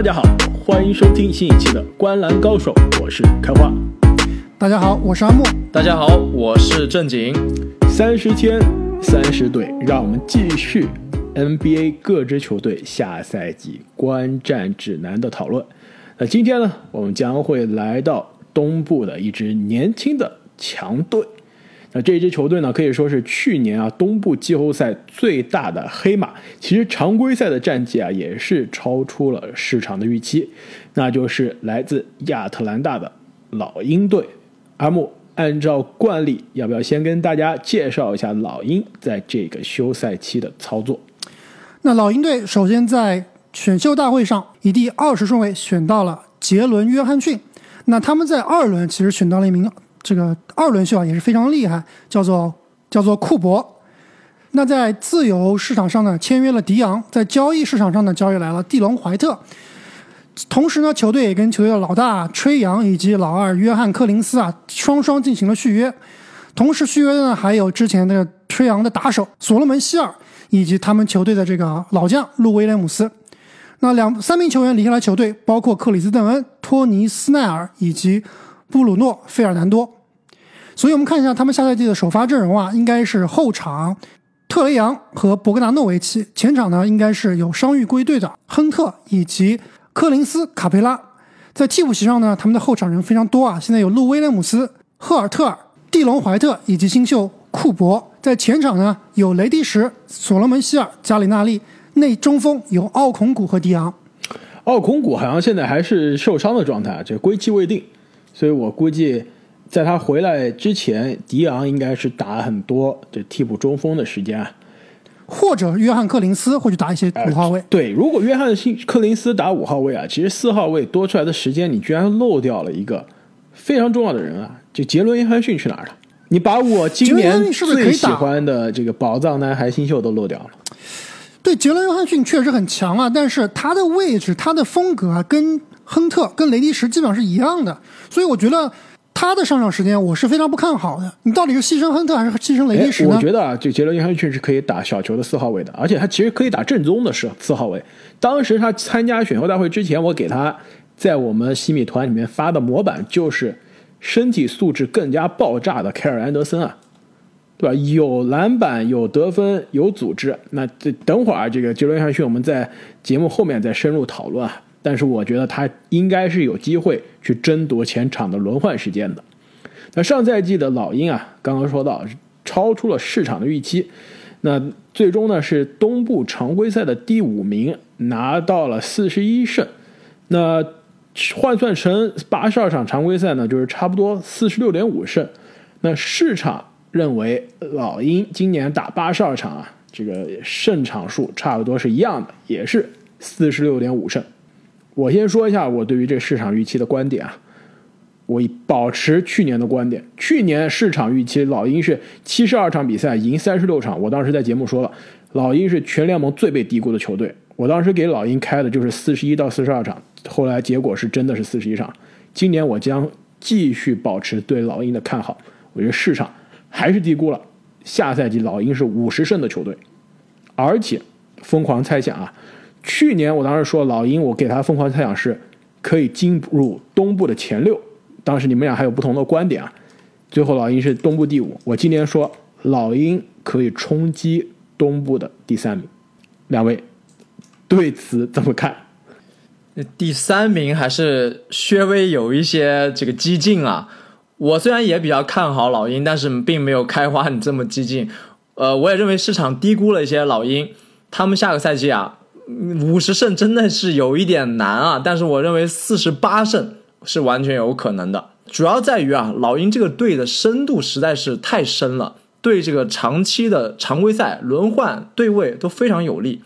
大家好，欢迎收听新一期的《观澜高手》，我是开花。大家好，我是阿木。大家好，我是正经。三十天，三十队，让我们继续 NBA 各支球队下赛季观战指南的讨论。那今天呢，我们将会来到东部的一支年轻的强队。那这支球队呢，可以说是去年啊东部季后赛最大的黑马。其实常规赛的战绩啊，也是超出了市场的预期。那就是来自亚特兰大的老鹰队。阿木，按照惯例，要不要先跟大家介绍一下老鹰在这个休赛期的操作？那老鹰队首先在选秀大会上以第二十顺位选到了杰伦·约翰逊。那他们在二轮其实选到了一名。这个二轮秀啊也是非常厉害，叫做叫做库珀。那在自由市场上呢，签约了迪昂；在交易市场上呢，交易来了蒂隆·怀特。同时呢，球队也跟球队的老大吹杨以及老二约翰·柯林斯啊双双进行了续约。同时续约的呢，还有之前的吹杨的打手所罗门·希尔以及他们球队的这个老将路威廉姆斯。那两三名球员离开了球队，包括克里斯·邓恩、托尼·斯奈尔以及。布鲁诺·费尔南多，所以我们看一下他们下赛季的首发阵容啊，应该是后场特雷杨和博格达诺维奇，前场呢应该是有伤愈归队的亨特以及科林斯·卡佩拉，在替补席上呢，他们的后场人非常多啊，现在有路威廉姆斯、赫尔特尔、蒂隆·怀特以及新秀库珀，在前场呢有雷迪什、所罗门·希尔、加里纳利，内中锋有奥孔古和迪昂。奥孔古好像现在还是受伤的状态，这归期未定。所以我估计，在他回来之前，迪昂应该是打很多这替补中锋的时间啊，或者约翰克林斯会去打一些五号位。对，如果约翰克林斯打五号位啊，其实四号位多出来的时间，你居然漏掉了一个非常重要的人啊！就杰伦约翰逊去哪儿了？你把我今年最喜欢的这个宝藏男孩新秀都漏掉了。对，杰伦约翰逊确实很强啊，但是他的位置、他的风格啊，跟。亨特跟雷迪什基本上是一样的，所以我觉得他的上场时间我是非常不看好的。你到底是牺牲亨特还是牺牲雷迪什呢？我觉得啊，这杰伦约翰逊是可以打小球的四号位的，而且他其实可以打正宗的是四号位。当时他参加选秀大会之前，我给他在我们西米团里面发的模板就是身体素质更加爆炸的凯尔安德森啊，对吧？有篮板，有得分，有组织。那这等会儿这个杰伦约翰逊，我们在节目后面再深入讨论。但是我觉得他应该是有机会去争夺前场的轮换时间的。那上赛季的老鹰啊，刚刚说到超出了市场的预期，那最终呢是东部常规赛的第五名，拿到了四十一胜。那换算成八十二场常规赛呢，就是差不多四十六点五胜。那市场认为老鹰今年打八十二场啊，这个胜场数差不多是一样的，也是四十六点五胜。我先说一下我对于这市场预期的观点啊，我保持去年的观点。去年市场预期老鹰是七十二场比赛赢三十六场，我当时在节目说了，老鹰是全联盟最被低估的球队。我当时给老鹰开的就是四十一到四十二场，后来结果是真的是四十一场。今年我将继续保持对老鹰的看好，我觉得市场还是低估了。下赛季老鹰是五十胜的球队，而且疯狂猜想啊。去年我当时说老鹰，我给他疯狂猜想是可以进入东部的前六。当时你们俩还有不同的观点啊。最后老鹰是东部第五。我今年说老鹰可以冲击东部的第三名。两位对此怎么看？第三名还是稍微有一些这个激进啊。我虽然也比较看好老鹰，但是并没有开花你这么激进。呃，我也认为市场低估了一些老鹰。他们下个赛季啊。五十胜真的是有一点难啊，但是我认为四十八胜是完全有可能的。主要在于啊，老鹰这个队的深度实在是太深了，对这个长期的常规赛轮换对位都非常有利。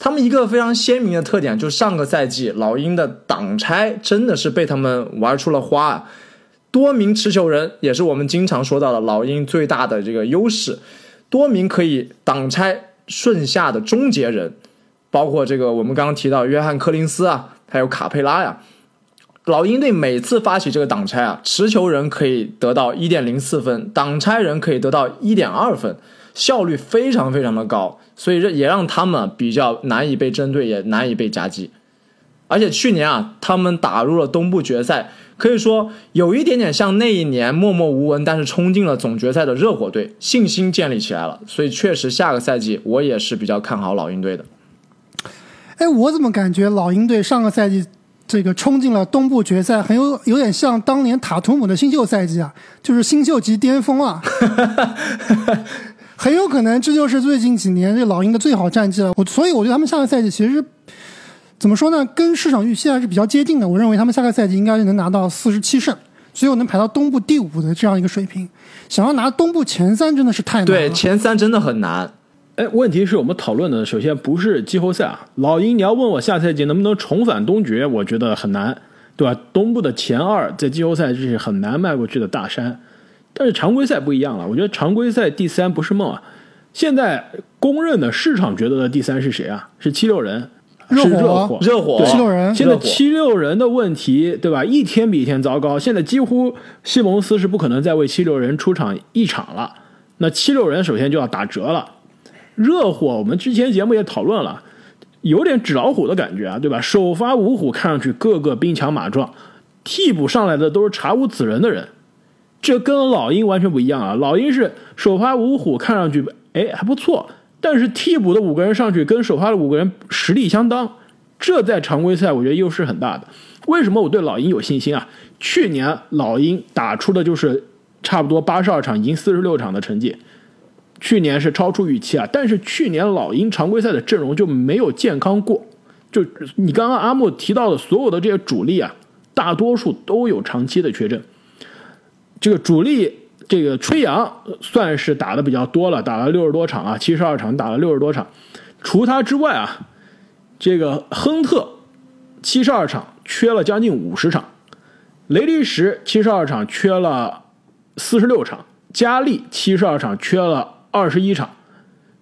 他们一个非常鲜明的特点就是上个赛季老鹰的挡拆真的是被他们玩出了花，多名持球人也是我们经常说到的老鹰最大的这个优势，多名可以挡拆顺下的终结人。包括这个，我们刚刚提到约翰·柯林斯啊，还有卡佩拉呀。老鹰队每次发起这个挡拆啊，持球人可以得到一点零四分，挡拆人可以得到一点二分，效率非常非常的高，所以这也让他们比较难以被针对，也难以被夹击。而且去年啊，他们打入了东部决赛，可以说有一点点像那一年默默无闻但是冲进了总决赛的热火队，信心建立起来了。所以确实下个赛季我也是比较看好老鹰队的。哎，我怎么感觉老鹰队上个赛季这个冲进了东部决赛，很有有点像当年塔图姆的新秀赛季啊，就是新秀级巅峰啊。很有可能这就是最近几年这老鹰的最好战绩了。我所以我觉得他们下个赛季其实怎么说呢，跟市场预期还是比较接近的。我认为他们下个赛季应该是能拿到四十七胜，最后能排到东部第五的这样一个水平。想要拿东部前三真的是太难了。对，前三真的很难。哎，问题是我们讨论的首先不是季后赛啊，老鹰你要问我下赛季能不能重返东决，我觉得很难，对吧？东部的前二在季后赛这是很难迈过去的大山。但是常规赛不一样了，我觉得常规赛第三不是梦啊。现在公认的市场觉得的第三是谁啊？是七六人，是热火，热火，七六人。现在七六人的问题，对吧？一天比一天糟糕。现在几乎西蒙斯是不可能再为七六人出场一场了。那七六人首先就要打折了。热火，我们之前节目也讨论了，有点纸老虎的感觉啊，对吧？首发五虎看上去个个兵强马壮，替补上来的都是查无此人的人。这跟老鹰完全不一样啊！老鹰是首发五虎，看上去哎还不错，但是替补的五个人上去跟首发的五个人实力相当，这在常规赛我觉得优势很大的。为什么我对老鹰有信心啊？去年老鹰打出的就是差不多八十二场赢四十六场的成绩，去年是超出预期啊。但是去年老鹰常规赛的阵容就没有健康过，就你刚刚阿木提到的所有的这些主力啊，大多数都有长期的缺阵。这个主力，这个吹杨算是打的比较多了，打了六十多场啊，七十二场打了六十多场。除他之外啊，这个亨特七十二场缺了将近五十场，雷利什七十二场缺了四十六场，加利七十二场缺了二十一场，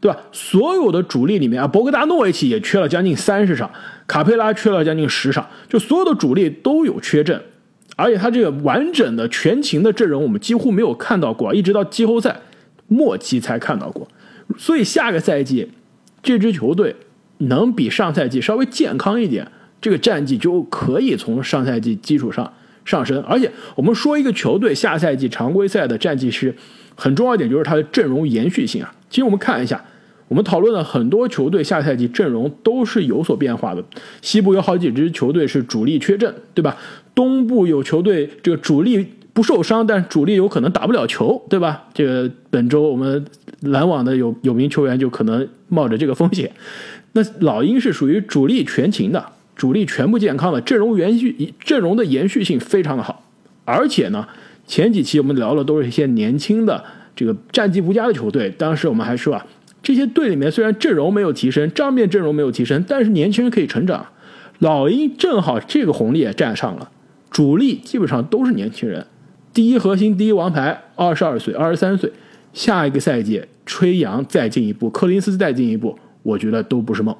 对吧？所有的主力里面啊，博格达诺维奇也缺了将近三十场，卡佩拉缺了将近十场，就所有的主力都有缺阵。而且他这个完整的全勤的阵容，我们几乎没有看到过，一直到季后赛末期才看到过。所以下个赛季这支球队能比上赛季稍微健康一点，这个战绩就可以从上赛季基础上上升。而且我们说一个球队下赛季常规赛的战绩是很重要一点，就是它的阵容延续性啊。其实我们看一下。我们讨论了很多球队下赛季阵容都是有所变化的，西部有好几支球队是主力缺阵，对吧？东部有球队这个主力不受伤，但主力有可能打不了球，对吧？这个本周我们篮网的有有名球员就可能冒着这个风险。那老鹰是属于主力全勤的，主力全部健康的，阵容延续阵容的延续性非常的好，而且呢，前几期我们聊的都是一些年轻的这个战绩不佳的球队，当时我们还说啊。这些队里面虽然阵容没有提升，账面阵容没有提升，但是年轻人可以成长。老鹰正好这个红利也占上了，主力基本上都是年轻人，第一核心、第一王牌，二十二岁、二十三岁，下一个赛季吹杨再进一步，柯林斯再进一步，我觉得都不是梦。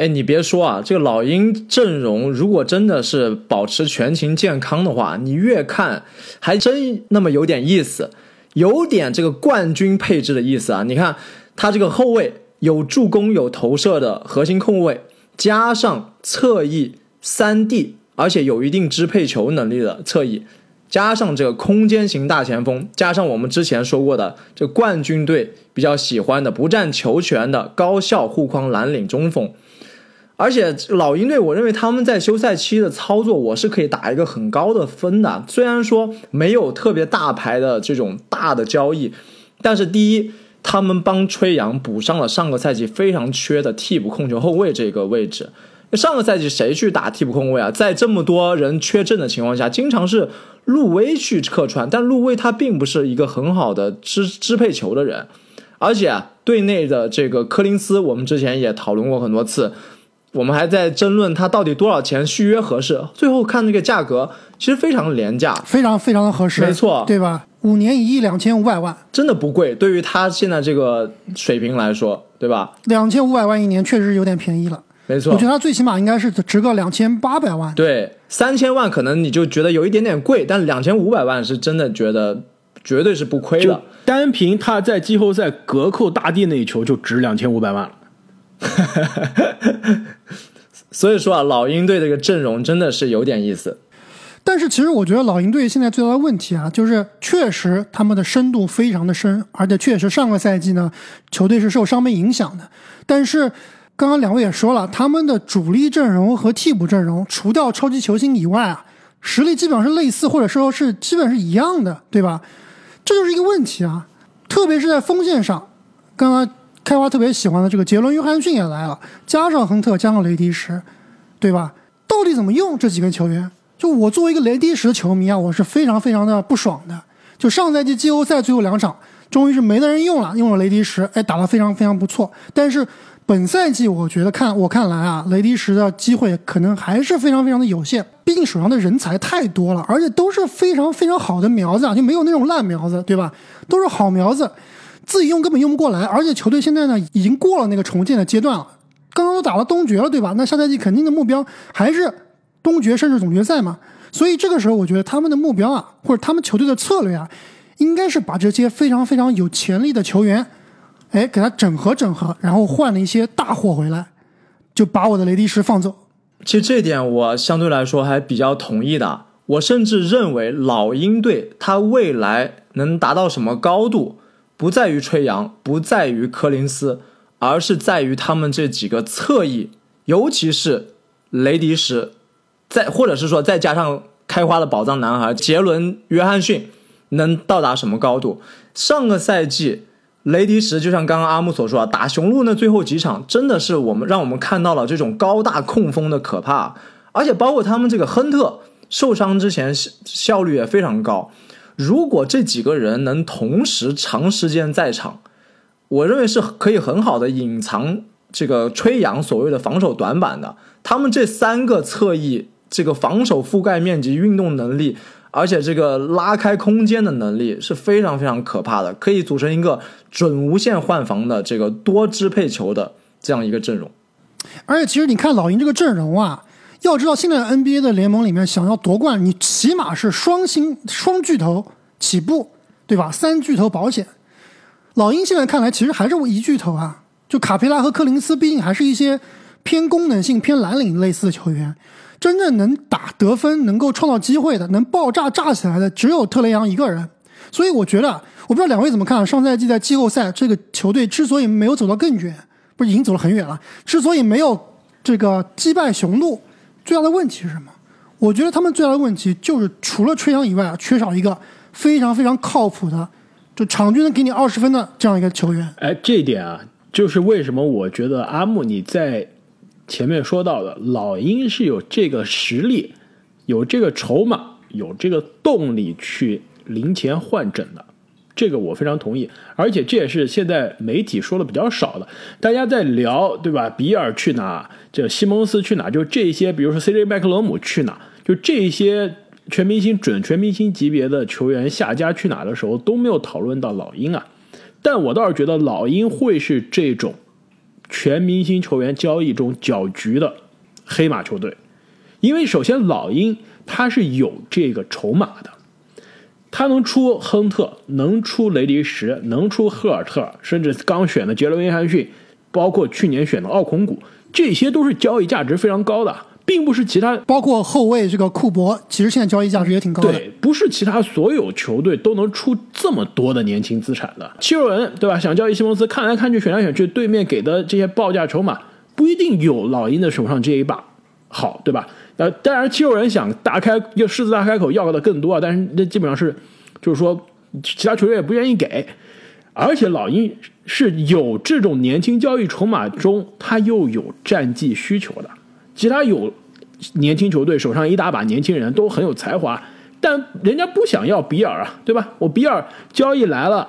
哎，你别说啊，这个老鹰阵容如果真的是保持全勤健康的话，你越看还真那么有点意思，有点这个冠军配置的意思啊！你看。他这个后卫有助攻、有投射的核心控卫，加上侧翼三 D，而且有一定支配球能力的侧翼，加上这个空间型大前锋，加上我们之前说过的这冠军队比较喜欢的不占球权的高效护框蓝领中锋，而且老鹰队，我认为他们在休赛期的操作，我是可以打一个很高的分的。虽然说没有特别大牌的这种大的交易，但是第一。他们帮吹杨补上了上个赛季非常缺的替补控球后卫这个位置。上个赛季谁去打替补控卫啊？在这么多人缺阵的情况下，经常是路威去客串，但路威他并不是一个很好的支支配球的人，而且队内的这个柯林斯，我们之前也讨论过很多次，我们还在争论他到底多少钱续约合适。最后看这个价格，其实非常廉价，非常非常的合适，没错，对吧？五年一亿两千五百万，真的不贵。对于他现在这个水平来说，对吧？两千五百万一年确实有点便宜了。没错，我觉得他最起码应该是值个两千八百万。对，三千万可能你就觉得有一点点贵，但两千五百万是真的觉得绝对是不亏的。单凭他在季后赛隔扣大帝那一球就值两千五百万了。所以说啊，老鹰队这个阵容真的是有点意思。但是其实我觉得老鹰队现在最大的问题啊，就是确实他们的深度非常的深，而且确实上个赛季呢，球队是受伤病影响的。但是刚刚两位也说了，他们的主力阵容和替补阵容，除掉超级球星以外啊，实力基本上是类似，或者说是基本是一样的，对吧？这就是一个问题啊，特别是在锋线上，刚刚开花特别喜欢的这个杰伦·约翰逊也来了，加上亨特，加上雷迪什，对吧？到底怎么用这几个球员？就我作为一个雷迪什的球迷啊，我是非常非常的不爽的。就上赛季季后赛最后两场，终于是没得人用了，用了雷迪什，哎，打得非常非常不错。但是本赛季我觉得看我看来啊，雷迪什的机会可能还是非常非常的有限，毕竟手上的人才太多了，而且都是非常非常好的苗子啊，就没有那种烂苗子，对吧？都是好苗子，自己用根本用不过来。而且球队现在呢，已经过了那个重建的阶段了，刚刚都打了东决了，对吧？那下赛季肯定的目标还是。东决甚至总决赛嘛，所以这个时候我觉得他们的目标啊，或者他们球队的策略啊，应该是把这些非常非常有潜力的球员，哎，给他整合整合，然后换了一些大货回来，就把我的雷迪什放走。其实这点我相对来说还比较同意的。我甚至认为老鹰队他未来能达到什么高度，不在于吹杨，不在于柯林斯，而是在于他们这几个侧翼，尤其是雷迪什。再或者是说，再加上开花的宝藏男孩杰伦·约翰逊，能到达什么高度？上个赛季，雷迪什就像刚刚阿木所说啊，打雄鹿那最后几场，真的是我们让我们看到了这种高大控风的可怕。而且包括他们这个亨特受伤之前效，效率也非常高。如果这几个人能同时长时间在场，我认为是可以很好的隐藏这个吹杨所谓的防守短板的。他们这三个侧翼。这个防守覆盖面积、运动能力，而且这个拉开空间的能力是非常非常可怕的，可以组成一个准无限换防的这个多支配球的这样一个阵容。而且，其实你看老鹰这个阵容啊，要知道现在 NBA 的联盟里面想要夺冠，你起码是双星、双巨头起步，对吧？三巨头保险。老鹰现在看来其实还是一巨头啊，就卡佩拉和柯林斯，毕竟还是一些偏功能性、偏蓝领类似的球员。真正能打得分、能够创造机会的、能爆炸炸起来的，只有特雷杨一个人。所以我觉得，我不知道两位怎么看。上赛季在季后赛，这个球队之所以没有走到更远，不是已经走了很远了？之所以没有这个击败雄鹿，最大的问题是什么？我觉得他们最大的问题就是除了吹杨以外啊，缺少一个非常非常靠谱的，就场均能给你二十分的这样一个球员。哎，这一点啊，就是为什么我觉得阿木你在。前面说到的，老鹰是有这个实力，有这个筹码，有这个动力去零钱换整的，这个我非常同意。而且这也是现在媒体说的比较少的，大家在聊，对吧？比尔去哪？这西蒙斯去哪？就这些，比如说 CJ 麦克罗姆去哪？就这些全明星、准全明星级别的球员下家去哪的时候，都没有讨论到老鹰啊。但我倒是觉得老鹰会是这种。全明星球员交易中搅局的黑马球队，因为首先老鹰他是有这个筹码的，他能出亨特，能出雷迪什，能出赫尔特，甚至刚选的杰伦约翰逊，包括去年选的奥孔古，这些都是交易价值非常高的。并不是其他，包括后卫这个库珀，其实现在交易价值也挺高的。对，不是其他所有球队都能出这么多的年轻资产的。七六人对吧？想交易西蒙斯，看来看去，选来选去，对面给的这些报价筹码不一定有老鹰的手上这一把好，对吧？呃，当然七六人想大开要狮子大开口要的更多啊，但是那基本上是就是说其他球队也不愿意给，而且老鹰是有这种年轻交易筹码中，他又有战绩需求的，其他有。年轻球队手上一大把年轻人都很有才华，但人家不想要比尔啊，对吧？我比尔交易来了，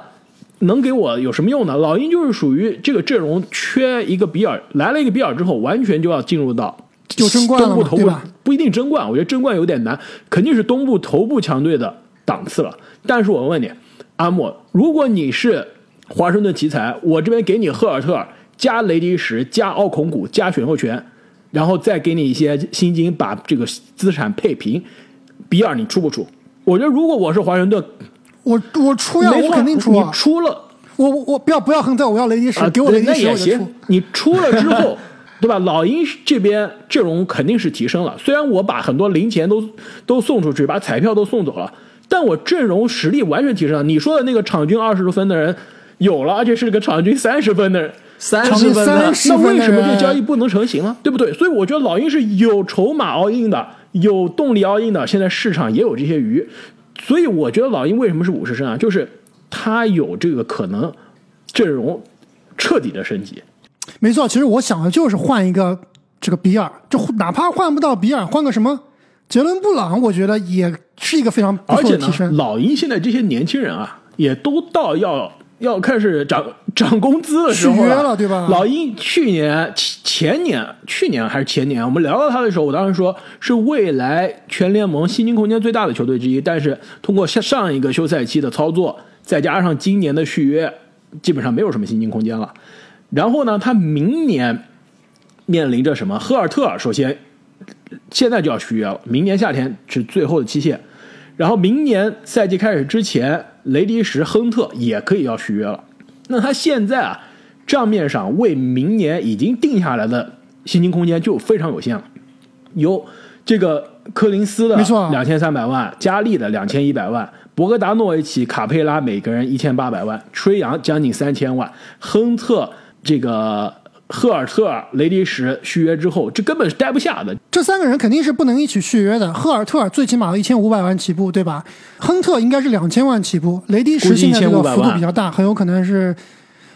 能给我有什么用呢？老鹰就是属于这个阵容缺一个比尔，来了一个比尔之后，完全就要进入到就争冠了，对吧？不一定争冠，我觉得争冠有点难，肯定是东部头部强队的档次了。但是我问你，阿莫，如果你是华盛顿奇才，我这边给你赫尔特加雷迪什加奥孔古加选秀权。然后再给你一些薪金，把这个资产配平。比尔，你出不出？我觉得如果我是华盛顿，我我出呀，我肯定出。你出了，我我不要不要亨特，我要雷迪什，给我雷迪什也行。你出了之后，对吧？老鹰这边阵容肯定是提升了，虽然我把很多零钱都都送出去，把彩票都送走了，但我阵容实力完全提升了。你说的那个场均二十多分的人有了，而且是个场均三十分的人，三十分的30那为什么这交易不能成型呢？对不对？所以我觉得老鹰是有筹码 all in 的，有动力 all in 的。现在市场也有这些鱼，所以我觉得老鹰为什么是五十胜啊？就是他有这个可能阵容彻底的升级。没错，其实我想的就是换一个这个比尔，就哪怕换不到比尔，换个什么杰伦布朗，我觉得也是一个非常不而且呢错的提，升。老鹰现在这些年轻人啊，也都到要要开始涨涨工资的时候续约了对吧老鹰去年、前前年、去年还是前年，我们聊到他的时候，我当时说是未来全联盟薪金空间最大的球队之一，但是通过上上一个休赛期的操作，再加上今年的续约，基本上没有什么薪金空间了。然后呢，他明年面临着什么？赫尔特尔首先现在就要续约了，明年夏天是最后的期限。然后明年赛季开始之前，雷迪什、亨特也可以要续约了。那他现在啊，账面上为明年已经定下来的薪金空间就非常有限了，有这个柯林斯的两千三百万，加利的两千一百万，博格达诺维奇、卡佩拉每个人一千八百万，吹杨将近三千万，亨特这个赫尔特尔、雷迪什续约之后，这根本是待不下的。这三个人肯定是不能一起续约的。赫尔特尔最起码一千五百万起步，对吧？亨特应该是两千万起步，雷迪什现在这个1500幅度比较大，很有可能是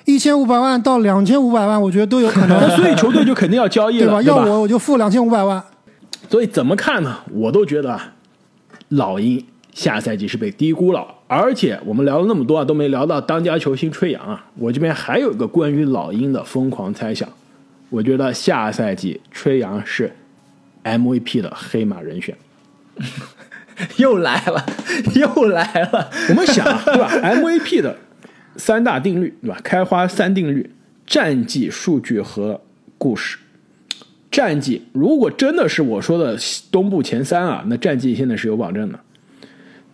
一千五百万到两千五百万，我觉得都有可那能，所以球队就肯定要交易了，对吧？要我我就付两千五百万。所以怎么看呢？我都觉得啊，老鹰下赛季是被低估了。而且我们聊了那么多啊，都没聊到当家球星吹杨啊。我这边还有一个关于老鹰的疯狂猜想，我觉得下赛季吹杨是 MVP 的黑马人选。又来了，又来了。我们想啊，对吧？MVP 的三大定律，对吧？开花三定律：战绩、数据和故事。战绩如果真的是我说的东部前三啊，那战绩现在是有保证的。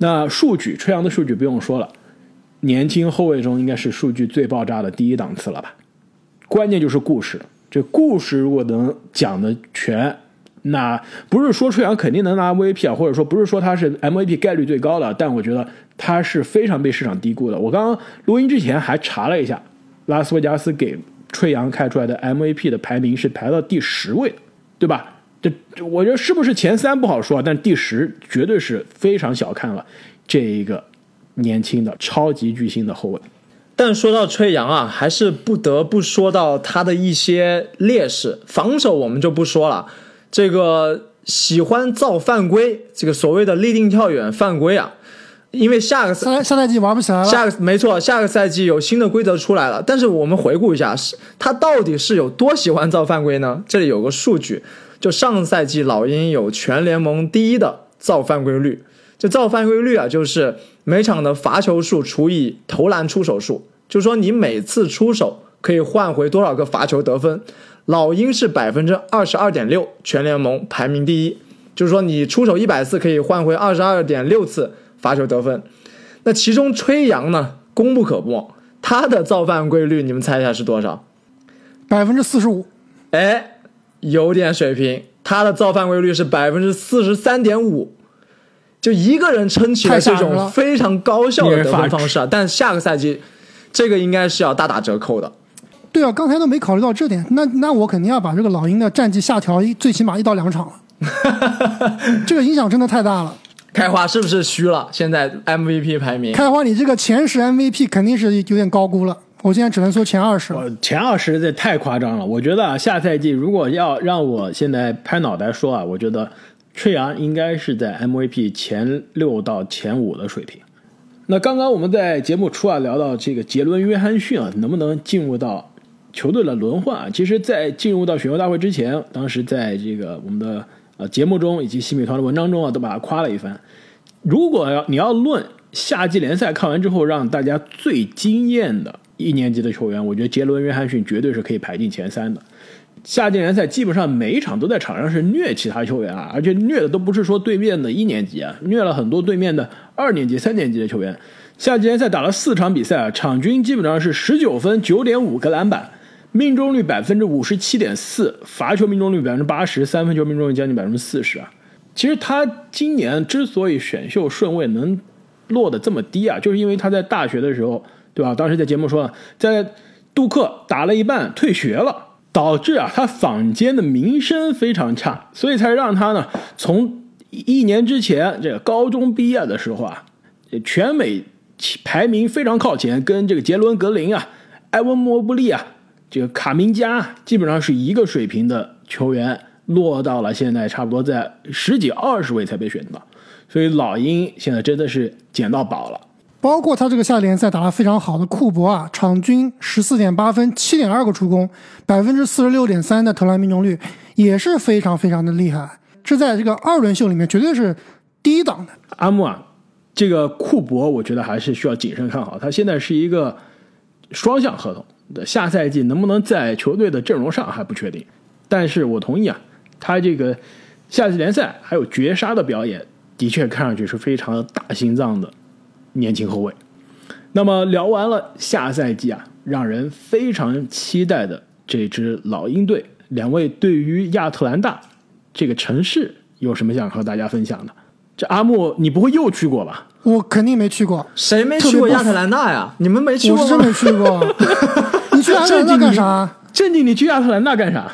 那数据，吹杨的数据不用说了，年轻后卫中应该是数据最爆炸的第一档次了吧？关键就是故事，这故事如果能讲的全，那不是说吹杨肯定能拿 MVP 啊，或者说不是说他是 MVP 概率最高的，但我觉得他是非常被市场低估的。我刚刚录音之前还查了一下，拉斯维加斯给吹杨开出来的 MVP 的排名是排到第十位，对吧？这我觉得是不是前三不好说，但第十绝对是非常小看了这一个年轻的超级巨星的后卫。但说到吹杨啊，还是不得不说到他的一些劣势。防守我们就不说了，这个喜欢造犯规，这个所谓的立定跳远犯规啊，因为下个赛下下赛季玩不起来了。下个没错，下个赛季有新的规则出来了。但是我们回顾一下，是他到底是有多喜欢造犯规呢？这里有个数据，就上赛季老鹰有全联盟第一的造犯规率。这造犯规率啊，就是每场的罚球数除以投篮出手数，就是说你每次出手可以换回多少个罚球得分。老鹰是百分之二十二点六，全联盟排名第一。就是说你出手一百次可以换回二十二点六次罚球得分。那其中吹杨呢，功不可没，他的造犯规率你们猜一下是多少？百分之四十五，哎，有点水平，他的造犯规率是百分之四十三点五，就一个人撑起了这种非常高效的得分方式啊。但下个赛季，这个应该是要大打折扣的。对啊，刚才都没考虑到这点，那那我肯定要把这个老鹰的战绩下调一最起码一到两场了，这个影响真的太大了。开花是不是虚了？现在 MVP 排名，开花，你这个前十 MVP 肯定是有点高估了，我现在只能说前二十前二十这太夸张了。我觉得啊，下赛季如果要让我现在拍脑袋说啊，我觉得吹杨应该是在 MVP 前六到前五的水平。那刚刚我们在节目初啊聊到这个杰伦·约翰逊啊，能不能进入到球队的轮换啊？其实，在进入到选秀大会之前，当时在这个我们的呃节目中以及新美团的文章中啊，都把他夸了一番。如果要你要论夏季联赛看完之后让大家最惊艳的一年级的球员，我觉得杰伦·约翰逊绝对是可以排进前三的。夏季联赛基本上每一场都在场上是虐其他球员啊，而且虐的都不是说对面的一年级啊，虐了很多对面的二年级、三年级的球员。夏季联赛打了四场比赛啊，场均基本上是十九分、九点五个篮板，命中率百分之五十七点四，罚球命中率百分之八十，三分球命中率将近百分之四十啊。其实他今年之所以选秀顺位能落得这么低啊，就是因为他在大学的时候，对吧？当时在节目说了，在杜克打了一半退学了，导致啊他坊间的名声非常差，所以才让他呢从一年之前这个高中毕业的时候啊，全美排名非常靠前，跟这个杰伦格林啊、埃文莫布利啊、这个卡明加基本上是一个水平的球员。落到了现在差不多在十几二十位才被选到，所以老鹰现在真的是捡到宝了。包括他这个夏联赛打得非常好的库珀啊，场均十四点八分，七点二个助攻，百分之四十六点三的投篮命中率，也是非常非常的厉害。这在这个二轮秀里面绝对是第一档的。阿木啊，这个库珀我觉得还是需要谨慎看好，他现在是一个双向合同的，下赛季能不能在球队的阵容上还不确定。但是我同意啊。他这个夏季联赛还有绝杀的表演，的确看上去是非常大心脏的年轻后卫。那么聊完了下赛季啊，让人非常期待的这支老鹰队，两位对于亚特兰大这个城市有什么想和大家分享的？这阿木，你不会又去过吧？我肯定没去过，谁没去过亚特兰大呀？你们没去过？我是真没去过。你去亚特兰大干啥？正经，你去亚特兰大干啥？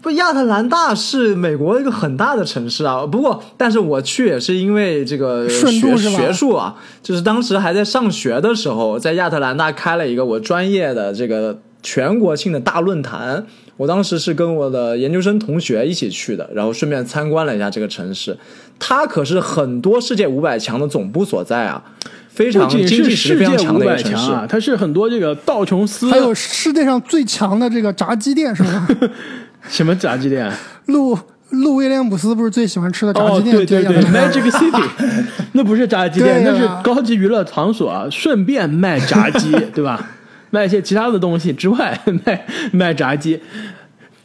不，亚特兰大是美国一个很大的城市啊。不过，但是我去也是因为这个学学术啊，就是当时还在上学的时候，在亚特兰大开了一个我专业的这个全国性的大论坛。我当时是跟我的研究生同学一起去的，然后顺便参观了一下这个城市。它可是很多世界五百强的总部所在啊，非常经济实力非常强的一个城市啊。它是很多这个道琼斯，还有世界上最强的这个炸鸡店，是吗？什么炸鸡店？路路威廉姆斯不是最喜欢吃的炸鸡店？对对对，Magic City，那不是炸鸡店，那是高级娱乐场所啊，顺便卖炸鸡，对吧？卖一些其他的东西之外，卖卖炸鸡。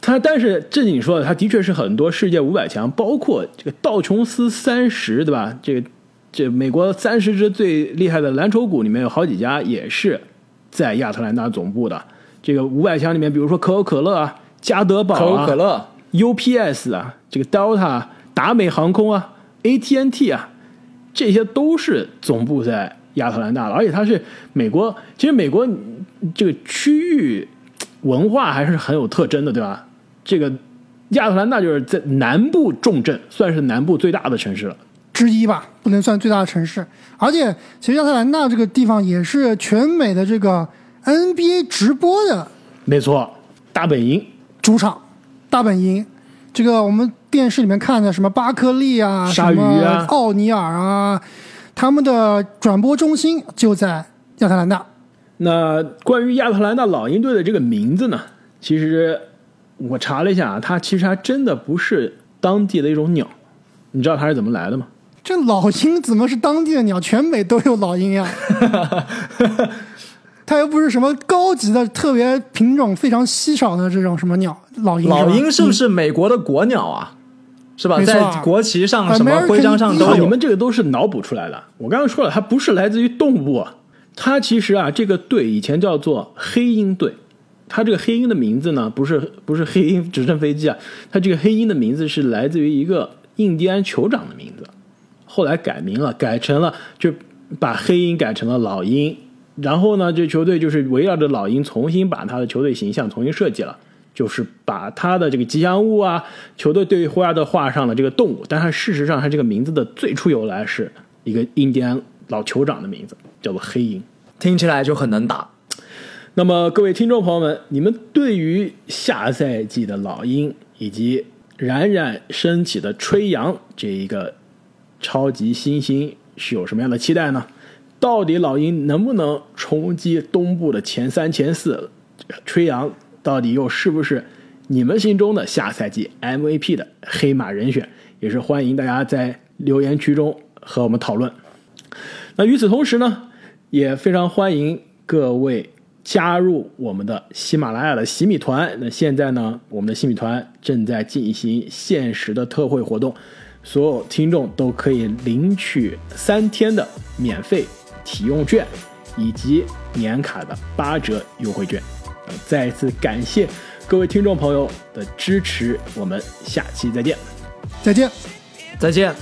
他但是正经说的，他的确是很多世界五百强，包括这个道琼斯三十，对吧？这个这美国三十只最厉害的蓝筹股里面有好几家也是在亚特兰大总部的。这个五百强里面，比如说可口可乐啊。加德堡啊，可口可乐、UPS 啊，这个 Delta、达美航空啊、AT&T 啊，这些都是总部在亚特兰大了，而且它是美国。其实美国这个区域文化还是很有特征的，对吧？这个亚特兰大就是在南部重镇，算是南部最大的城市了之一吧，不能算最大的城市。而且，其实亚特兰大这个地方也是全美的这个 NBA 直播的，没错，大本营。主场，大本营，这个我们电视里面看的什么巴克利啊，什么奥尼尔啊，他们的转播中心就在亚特兰大。那关于亚特兰大老鹰队的这个名字呢？其实我查了一下，它其实还真的不是当地的一种鸟。你知道它是怎么来的吗？这老鹰怎么是当地的鸟？全美都有老鹰呀。它又不是什么高级的、特别品种非常稀少的这种什么鸟，老鹰。老鹰是不是美国的国鸟啊？是吧？在国旗上、什么徽章上都有。你们这个都是脑补出来的。我刚刚说了，它不是来自于动物，它其实啊，这个队以前叫做黑鹰队。它这个黑鹰的名字呢，不是不是黑鹰直升飞机啊，它这个黑鹰的名字是来自于一个印第安酋长的名字，后来改名了，改成了就把黑鹰改成了老鹰。然后呢，这球队就是围绕着老鹰重新把他的球队形象重新设计了，就是把他的这个吉祥物啊，球队队徽都画上了这个动物。但是事实上，他这个名字的最初由来是一个印第安老酋长的名字，叫做黑鹰，听起来就很能打。那么各位听众朋友们，你们对于下赛季的老鹰以及冉冉升起的吹杨这一个超级新星是有什么样的期待呢？到底老鹰能不能冲击东部的前三、前四？吹杨到底又是不是你们心中的下赛季 MVP 的黑马人选？也是欢迎大家在留言区中和我们讨论。那与此同时呢，也非常欢迎各位加入我们的喜马拉雅的洗米团。那现在呢，我们的洗米团正在进行限时的特惠活动，所有听众都可以领取三天的免费。体用券以及年卡的八折优惠券，再一次感谢各位听众朋友的支持，我们下期再见，再见，再见。